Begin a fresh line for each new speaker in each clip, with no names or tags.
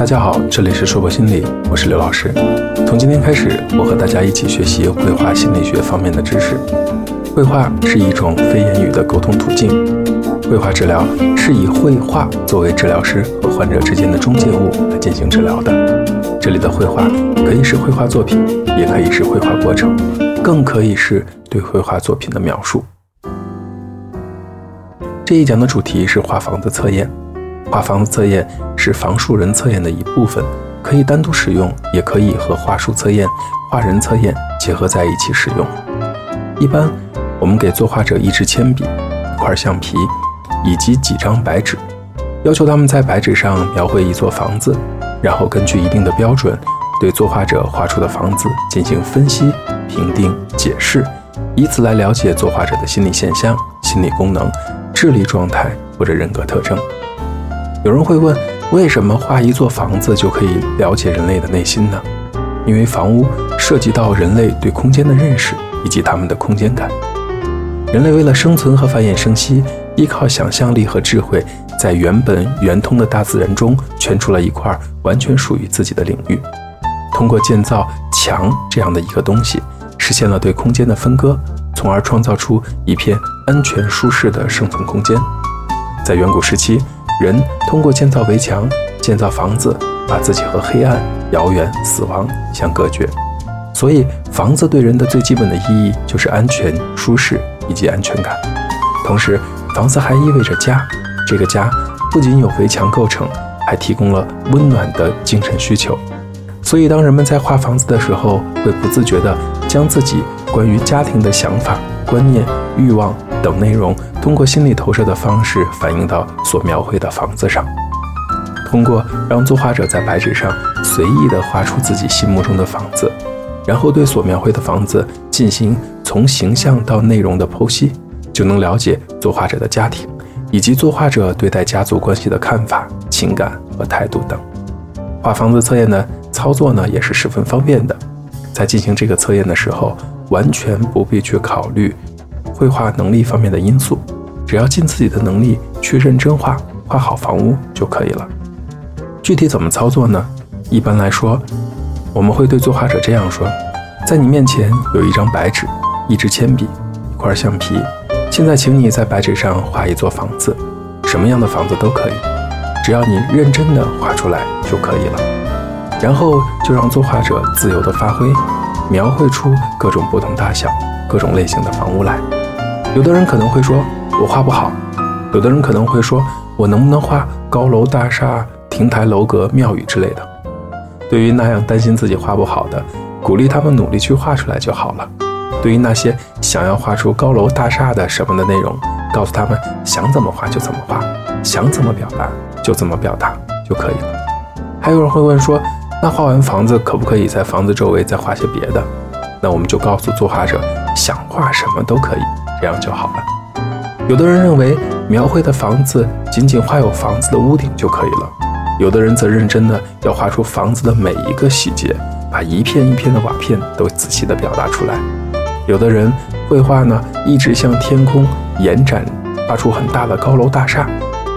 大家好，这里是硕博心理，我是刘老师。从今天开始，我和大家一起学习绘画心理学方面的知识。绘画是一种非言语的沟通途径，绘画治疗是以绘画作为治疗师和患者之间的中介物来进行治疗的。这里的绘画可以是绘画作品，也可以是绘画过程，更可以是对绘画作品的描述。这一讲的主题是画房子测验。画房子测验是房树人测验的一部分，可以单独使用，也可以和画树测验、画人测验结合在一起使用。一般，我们给作画者一支铅笔、一块橡皮以及几张白纸，要求他们在白纸上描绘一座房子，然后根据一定的标准，对作画者画出的房子进行分析、评定、解释，以此来了解作画者的心理现象、心理功能、智力状态或者人格特征。有人会问，为什么画一座房子就可以了解人类的内心呢？因为房屋涉及到人类对空间的认识以及他们的空间感。人类为了生存和繁衍生息，依靠想象力和智慧，在原本圆通的大自然中圈出了一块完全属于自己的领域。通过建造墙这样的一个东西，实现了对空间的分割，从而创造出一片安全舒适的生存空间。在远古时期。人通过建造围墙、建造房子，把自己和黑暗、遥远、死亡相隔绝。所以，房子对人的最基本的意义就是安全、舒适以及安全感。同时，房子还意味着家。这个家不仅有围墙构成，还提供了温暖的精神需求。所以，当人们在画房子的时候，会不自觉地将自己关于家庭的想法、观念、欲望。等内容通过心理投射的方式反映到所描绘的房子上，通过让作画者在白纸上随意地画出自己心目中的房子，然后对所描绘的房子进行从形象到内容的剖析，就能了解作画者的家庭以及作画者对待家族关系的看法、情感和态度等。画房子测验的操作呢也是十分方便的，在进行这个测验的时候，完全不必去考虑。绘画能力方面的因素，只要尽自己的能力去认真画，画好房屋就可以了。具体怎么操作呢？一般来说，我们会对作画者这样说：在你面前有一张白纸、一支铅笔、一块橡皮，现在请你在白纸上画一座房子，什么样的房子都可以，只要你认真的画出来就可以了。然后就让作画者自由的发挥，描绘出各种不同大小、各种类型的房屋来。有的人可能会说，我画不好；有的人可能会说，我能不能画高楼大厦、亭台楼阁、庙宇之类的？对于那样担心自己画不好的，鼓励他们努力去画出来就好了。对于那些想要画出高楼大厦的什么的内容，告诉他们想怎么画就怎么画，想怎么表达就怎么表达就可以了。还有人会问说，那画完房子可不可以在房子周围再画些别的？那我们就告诉作画者，想画什么都可以。这样就好了。有的人认为描绘的房子仅仅画有房子的屋顶就可以了，有的人则认真的要画出房子的每一个细节，把一片一片的瓦片都仔细的表达出来。有的人绘画呢一直向天空延展，画出很大的高楼大厦；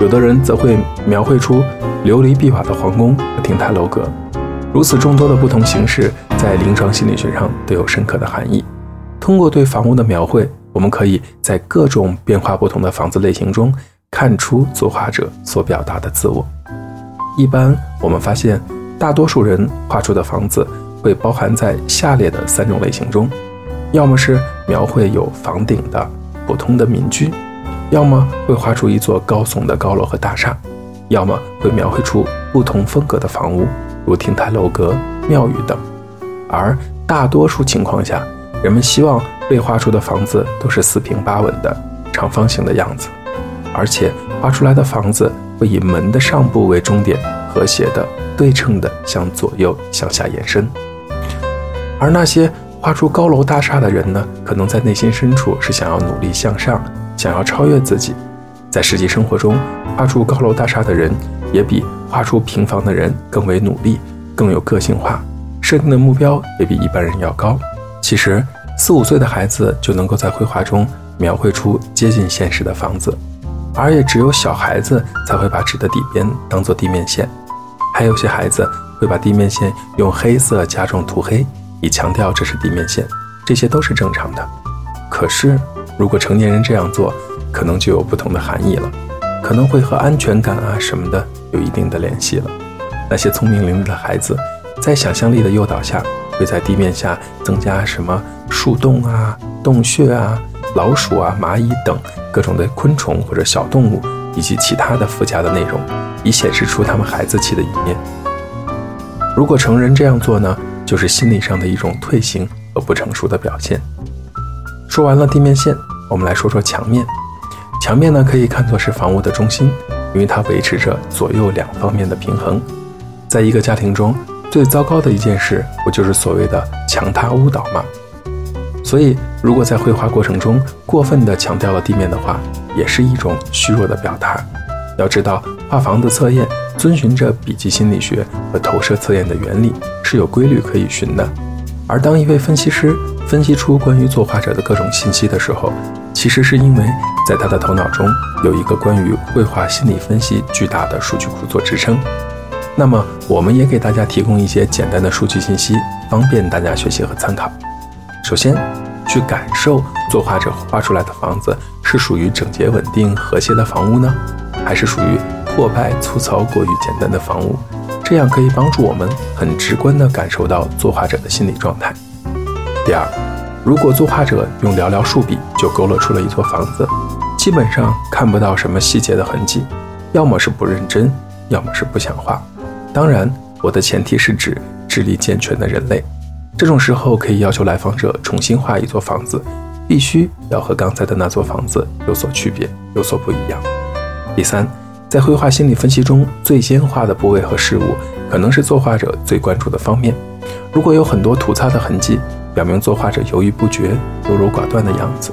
有的人则会描绘出琉璃碧瓦的皇宫和亭台楼阁。如此众多的不同形式，在临床心理学上都有深刻的含义。通过对房屋的描绘。我们可以在各种变化不同的房子类型中看出作画者所表达的自我。一般我们发现，大多数人画出的房子会包含在下列的三种类型中：要么是描绘有房顶的普通的民居，要么会画出一座高耸的高楼和大厦，要么会描绘出不同风格的房屋，如亭台楼阁、庙宇等。而大多数情况下，人们希望被画出的房子都是四平八稳的长方形的样子，而且画出来的房子会以门的上部为终点，和谐的、对称的向左右、向下延伸。而那些画出高楼大厦的人呢，可能在内心深处是想要努力向上，想要超越自己。在实际生活中，画出高楼大厦的人也比画出平房的人更为努力，更有个性化，设定的目标也比一般人要高。其实，四五岁的孩子就能够在绘画中描绘出接近现实的房子，而也只有小孩子才会把纸的底边当做地面线。还有些孩子会把地面线用黑色加重涂黑，以强调这是地面线，这些都是正常的。可是，如果成年人这样做，可能就有不同的含义了，可能会和安全感啊什么的有一定的联系了。那些聪明伶俐的孩子，在想象力的诱导下，会在地面下增加什么树洞啊、洞穴啊、老鼠啊、蚂蚁等各种的昆虫或者小动物，以及其他的附加的内容，以显示出他们孩子气的一面。如果成人这样做呢，就是心理上的一种退行和不成熟的表现。说完了地面线，我们来说说墙面。墙面呢，可以看作是房屋的中心，因为它维持着左右两方面的平衡。在一个家庭中，最糟糕的一件事，不就是所谓的墙塌屋倒吗？所以，如果在绘画过程中过分地强调了地面的话，也是一种虚弱的表达。要知道，画房子测验遵循着笔记心理学和投射测验的原理，是有规律可以循的。而当一位分析师分析出关于作画者的各种信息的时候，其实是因为在他的头脑中有一个关于绘画心理分析巨大的数据库做支撑。那么，我们也给大家提供一些简单的数据信息，方便大家学习和参考。首先，去感受作画者画出来的房子是属于整洁稳定和谐的房屋呢，还是属于破败粗糙过于简单的房屋？这样可以帮助我们很直观地感受到作画者的心理状态。第二，如果作画者用寥寥数笔就勾勒出了一座房子，基本上看不到什么细节的痕迹，要么是不认真，要么是不想画。当然，我的前提是指智力健全的人类。这种时候可以要求来访者重新画一座房子，必须要和刚才的那座房子有所区别，有所不一样。第三。在绘画心理分析中，最先画的部位和事物，可能是作画者最关注的方面。如果有很多吐擦的痕迹，表明作画者犹豫不决、优柔寡断的样子，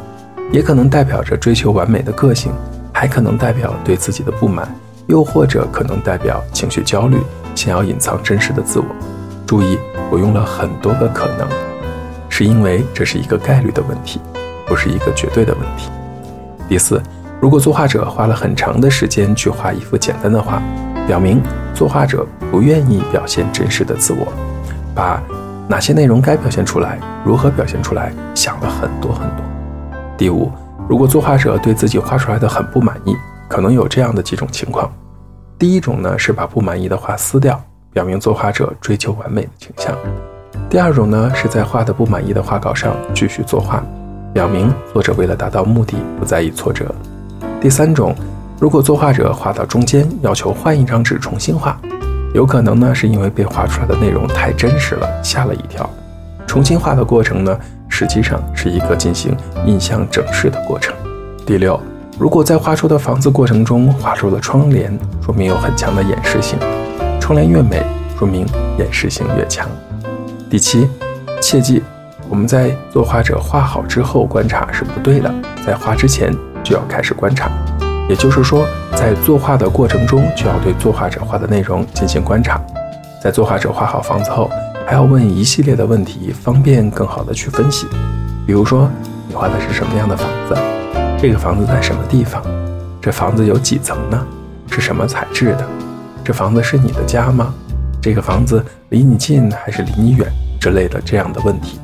也可能代表着追求完美的个性，还可能代表对自己的不满，又或者可能代表情绪焦虑，想要隐藏真实的自我。注意，我用了很多个可能，是因为这是一个概率的问题，不是一个绝对的问题。第四。如果作画者花了很长的时间去画一幅简单的画，表明作画者不愿意表现真实的自我，把哪些内容该表现出来，如何表现出来，想了很多很多。第五，如果作画者对自己画出来的很不满意，可能有这样的几种情况：第一种呢是把不满意的画撕掉，表明作画者追求完美的倾向；第二种呢是在画的不满意的画稿上继续作画，表明作者为了达到目的不在意挫折。第三种，如果作画者画到中间要求换一张纸重新画，有可能呢是因为被画出来的内容太真实了，吓了一跳。重新画的过程呢，实际上是一个进行印象整饰的过程。第六，如果在画出的房子过程中画出了窗帘，说明有很强的掩饰性，窗帘越美，说明掩饰性越强。第七，切记，我们在作画者画好之后观察是不对的，在画之前。就要开始观察，也就是说，在作画的过程中，就要对作画者画的内容进行观察。在作画者画好房子后，还要问一系列的问题，方便更好的去分析。比如说，你画的是什么样的房子？这个房子在什么地方？这房子有几层呢？是什么材质的？这房子是你的家吗？这个房子离你近还是离你远？之类的这样的问题。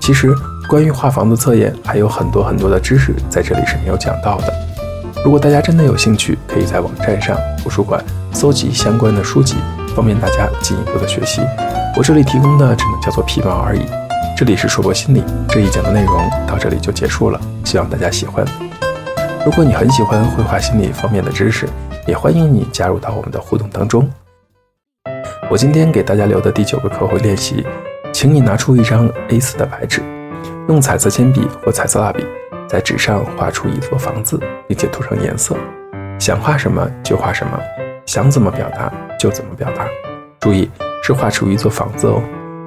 其实。关于画房子测验还有很多很多的知识，在这里是没有讲到的。如果大家真的有兴趣，可以在网站上图书馆搜集相关的书籍，方便大家进一步的学习。我这里提供的只能叫做皮毛而已。这里是硕博心理这一讲的内容到这里就结束了，希望大家喜欢。如果你很喜欢绘画心理方面的知识，也欢迎你加入到我们的互动当中。我今天给大家留的第九个课后练习，请你拿出一张 A4 的白纸。用彩色铅笔或彩色蜡笔在纸上画出一座房子，并且涂上颜色。想画什么就画什么，想怎么表达就怎么表达。注意，是画出一座房子哦。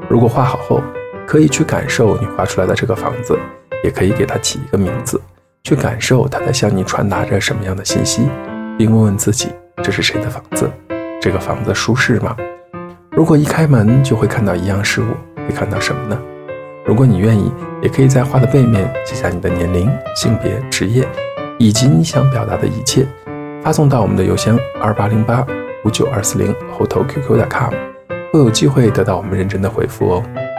如果画好后，可以去感受你画出来的这个房子，也可以给它起一个名字，去感受它在向你传达着什么样的信息，并问问自己：这是谁的房子？这个房子舒适吗？如果一开门就会看到一样事物，会看到什么呢？如果你愿意，也可以在画的背面写下你的年龄、性别、职业，以及你想表达的一切，发送到我们的邮箱二八零八五九二四零后头 QQ.com，会有机会得到我们认真的回复哦。